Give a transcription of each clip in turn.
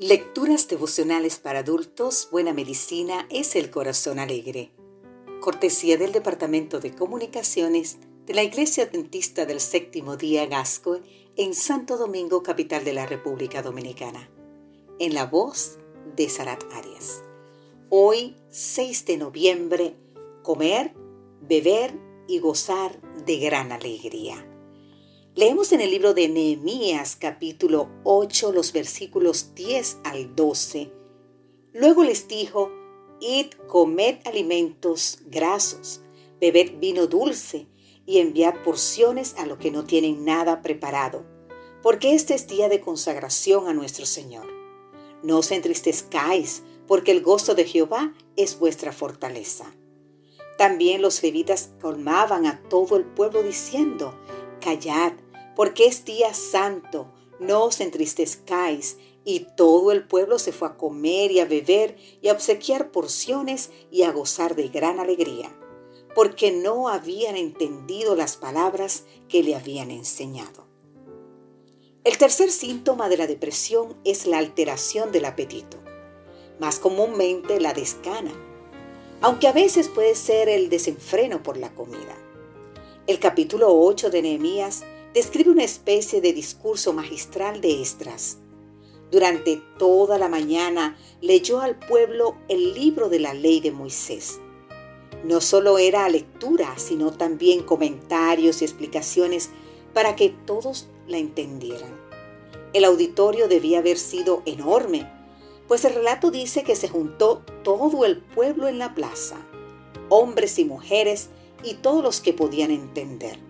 Lecturas devocionales para adultos, Buena Medicina es el Corazón Alegre. Cortesía del Departamento de Comunicaciones de la Iglesia Adventista del Séptimo Día Gasco en Santo Domingo, capital de la República Dominicana. En la voz de Sarat Arias. Hoy, 6 de noviembre, comer, beber y gozar de gran alegría. Leemos en el libro de Nehemías capítulo 8 los versículos 10 al 12. Luego les dijo, Id, comed alimentos grasos, bebed vino dulce y enviad porciones a los que no tienen nada preparado, porque este es día de consagración a nuestro Señor. No os entristezcáis, porque el gozo de Jehová es vuestra fortaleza. También los levitas colmaban a todo el pueblo diciendo, Callad, porque es día santo, no os entristezcáis. Y todo el pueblo se fue a comer y a beber y a obsequiar porciones y a gozar de gran alegría, porque no habían entendido las palabras que le habían enseñado. El tercer síntoma de la depresión es la alteración del apetito, más comúnmente la descana, aunque a veces puede ser el desenfreno por la comida. El capítulo 8 de Nehemías describe una especie de discurso magistral de Estras. Durante toda la mañana leyó al pueblo el libro de la ley de Moisés. No solo era lectura, sino también comentarios y explicaciones para que todos la entendieran. El auditorio debía haber sido enorme, pues el relato dice que se juntó todo el pueblo en la plaza, hombres y mujeres y todos los que podían entender.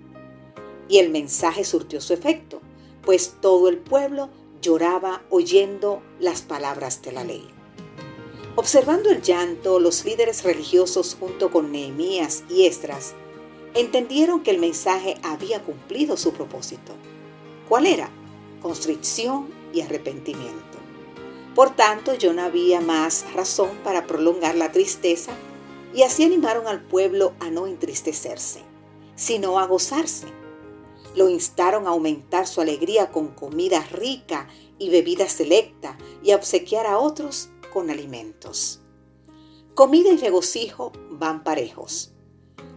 Y el mensaje surtió su efecto, pues todo el pueblo lloraba oyendo las palabras de la ley. Observando el llanto, los líderes religiosos junto con Nehemías y Estras entendieron que el mensaje había cumplido su propósito. ¿Cuál era? Constricción y arrepentimiento. Por tanto, ya no había más razón para prolongar la tristeza y así animaron al pueblo a no entristecerse, sino a gozarse lo instaron a aumentar su alegría con comida rica y bebida selecta y a obsequiar a otros con alimentos. Comida y regocijo van parejos.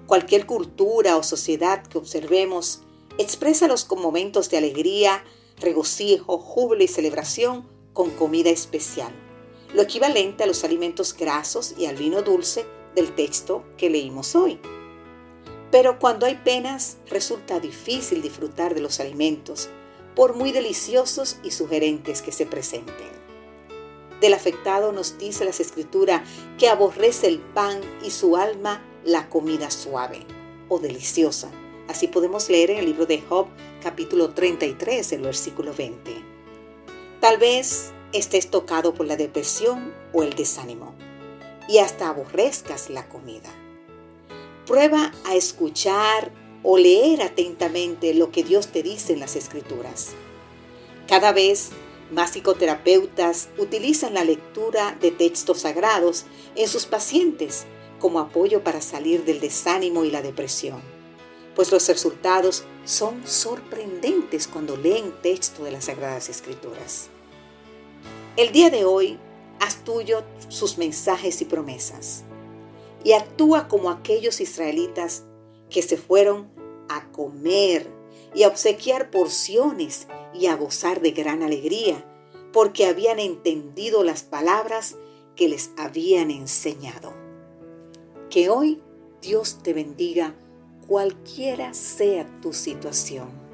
Cualquier cultura o sociedad que observemos expresa los momentos de alegría, regocijo, júbilo y celebración con comida especial, lo equivalente a los alimentos grasos y al vino dulce del texto que leímos hoy. Pero cuando hay penas resulta difícil disfrutar de los alimentos, por muy deliciosos y sugerentes que se presenten. Del afectado nos dice la escritura que aborrece el pan y su alma la comida suave o deliciosa. Así podemos leer en el libro de Job capítulo 33, el versículo 20. Tal vez estés tocado por la depresión o el desánimo y hasta aborrezcas la comida. Prueba a escuchar o leer atentamente lo que Dios te dice en las escrituras. Cada vez más psicoterapeutas utilizan la lectura de textos sagrados en sus pacientes como apoyo para salir del desánimo y la depresión, pues los resultados son sorprendentes cuando leen texto de las Sagradas Escrituras. El día de hoy, haz tuyo sus mensajes y promesas y actúa como aquellos israelitas que se fueron a comer y a obsequiar porciones y a gozar de gran alegría, porque habían entendido las palabras que les habían enseñado. Que hoy Dios te bendiga cualquiera sea tu situación.